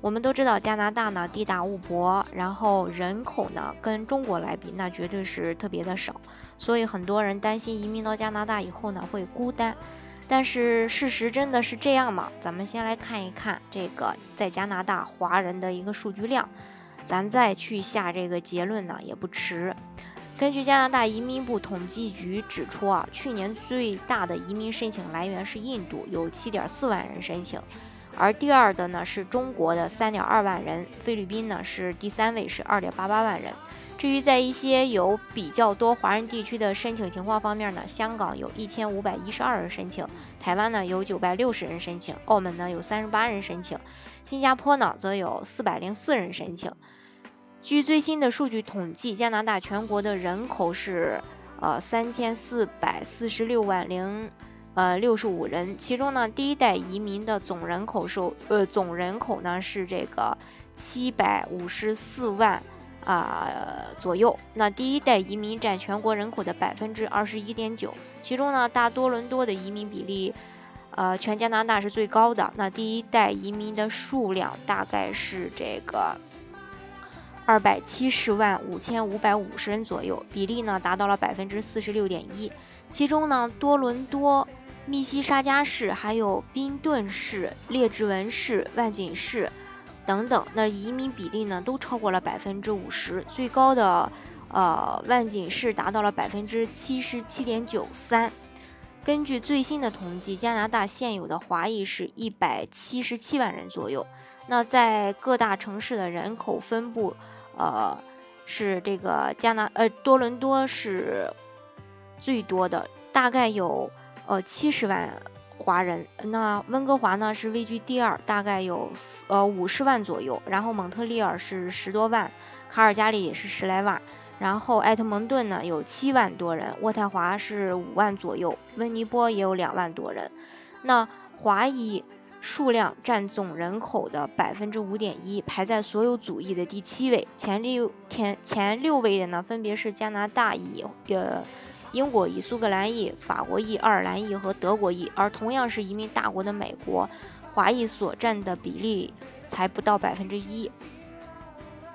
我们都知道加拿大呢地大物博，然后人口呢跟中国来比，那绝对是特别的少，所以很多人担心移民到加拿大以后呢会孤单。但是事实真的是这样吗？咱们先来看一看这个在加拿大华人的一个数据量，咱再去下这个结论呢也不迟。根据加拿大移民部统计局指出啊，去年最大的移民申请来源是印度，有七点四万人申请。而第二的呢是中国的三点二万人，菲律宾呢是第三位，是二点八八万人。至于在一些有比较多华人地区的申请情况方面呢，香港有一千五百一十二人申请，台湾呢有九百六十人申请，澳门呢有三十八人申请，新加坡呢则有四百零四人申请。据最新的数据统计，加拿大全国的人口是呃三千四百四十六万零。呃，六十五人，其中呢，第一代移民的总人口数，呃，总人口呢是这个七百五十四万啊左右。那第一代移民占全国人口的百分之二十一点九，其中呢，大多伦多的移民比例，呃，全加拿大是最高的。那第一代移民的数量大概是这个二百七十万五千五百五十人左右，比例呢达到了百分之四十六点一。其中呢，多伦多。密西沙加市、还有宾顿市、列治文市、万锦市等等，那移民比例呢都超过了百分之五十，最高的呃万锦市达到了百分之七十七点九三。根据最新的统计，加拿大现有的华裔是一百七十七万人左右。那在各大城市的人口分布，呃，是这个加拿呃多伦多是最多的，大概有。呃，七十万华人，那温哥华呢是位居第二，大概有四呃五十万左右。然后蒙特利尔是十多万，卡尔加里也是十来万。然后埃特蒙顿呢有七万多人，渥太华是五万左右，温尼波也有两万多人。那华裔数量占总人口的百分之五点一，排在所有族裔的第七位。前六前前六位的呢，分别是加拿大裔，呃。英国裔、苏格兰裔、法国裔、爱尔兰裔和德国裔，而同样是移民大国的美国，华裔所占的比例才不到百分之一。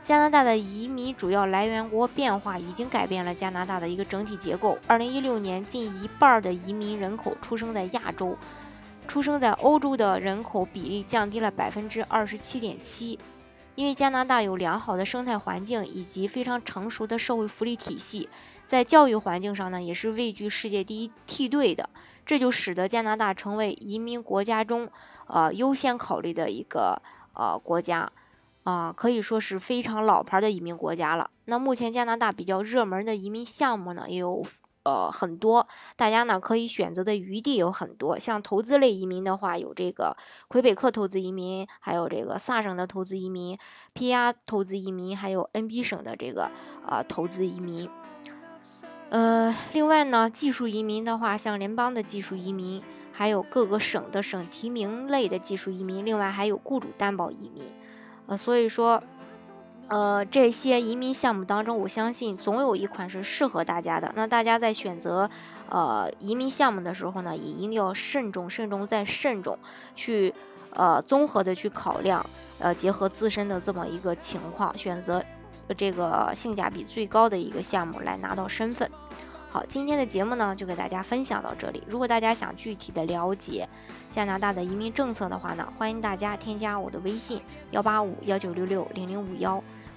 加拿大的移民主要来源国变化已经改变了加拿大的一个整体结构。二零一六年，近一半的移民人口出生在亚洲，出生在欧洲的人口比例降低了百分之二十七点七。因为加拿大有良好的生态环境以及非常成熟的社会福利体系，在教育环境上呢，也是位居世界第一梯队的，这就使得加拿大成为移民国家中，呃，优先考虑的一个呃国家，啊，可以说是非常老牌的移民国家了。那目前加拿大比较热门的移民项目呢，也有。呃，很多大家呢可以选择的余地有很多，像投资类移民的话，有这个魁北克投资移民，还有这个萨省的投资移民，PR 投资移民，还有 NB 省的这个呃投资移民。呃，另外呢，技术移民的话，像联邦的技术移民，还有各个省的省提名类的技术移民，另外还有雇主担保移民。呃，所以说。呃，这些移民项目当中，我相信总有一款是适合大家的。那大家在选择呃移民项目的时候呢，也一定要慎重、慎重再慎重，去呃综合的去考量，呃结合自身的这么一个情况，选择这个性价比最高的一个项目来拿到身份。好，今天的节目呢就给大家分享到这里。如果大家想具体的了解加拿大的移民政策的话呢，欢迎大家添加我的微信幺八五幺九六六零零五幺。